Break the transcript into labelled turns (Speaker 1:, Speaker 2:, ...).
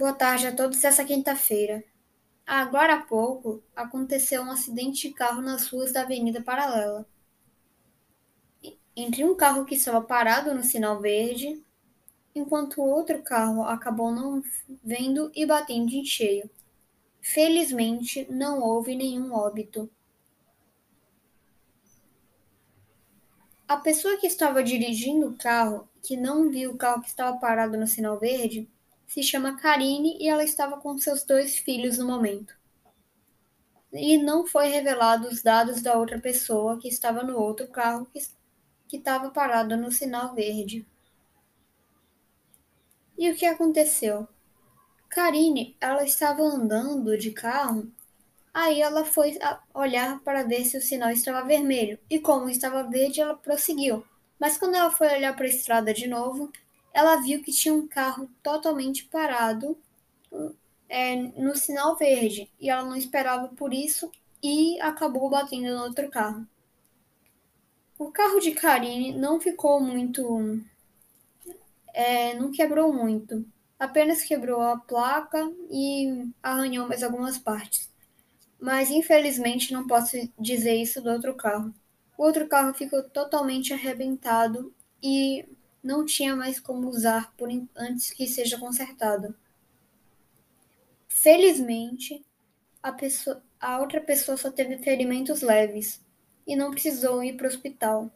Speaker 1: Boa tarde a todos essa quinta-feira. Agora há pouco aconteceu um acidente de carro nas ruas da Avenida Paralela. Entre um carro que estava parado no sinal verde, enquanto outro carro acabou não vendo e batendo em cheio. Felizmente, não houve nenhum óbito. A pessoa que estava dirigindo o carro, que não viu o carro que estava parado no sinal verde, se chama Karine e ela estava com seus dois filhos no momento. E não foi revelado os dados da outra pessoa que estava no outro carro que, estava parado no sinal verde. E o que aconteceu? Karine, ela estava andando de carro, aí ela foi olhar para ver se o sinal estava vermelho, e como estava verde, ela prosseguiu. Mas quando ela foi olhar para a estrada de novo, ela viu que tinha um carro totalmente parado é, no sinal verde e ela não esperava por isso e acabou batendo no outro carro. O carro de Karine não ficou muito. É, não quebrou muito, apenas quebrou a placa e arranhou mais algumas partes. Mas infelizmente não posso dizer isso do outro carro. O outro carro ficou totalmente arrebentado e não tinha mais como usar por antes que seja consertado. Felizmente, a, pessoa, a outra pessoa só teve ferimentos leves e não precisou ir para o hospital.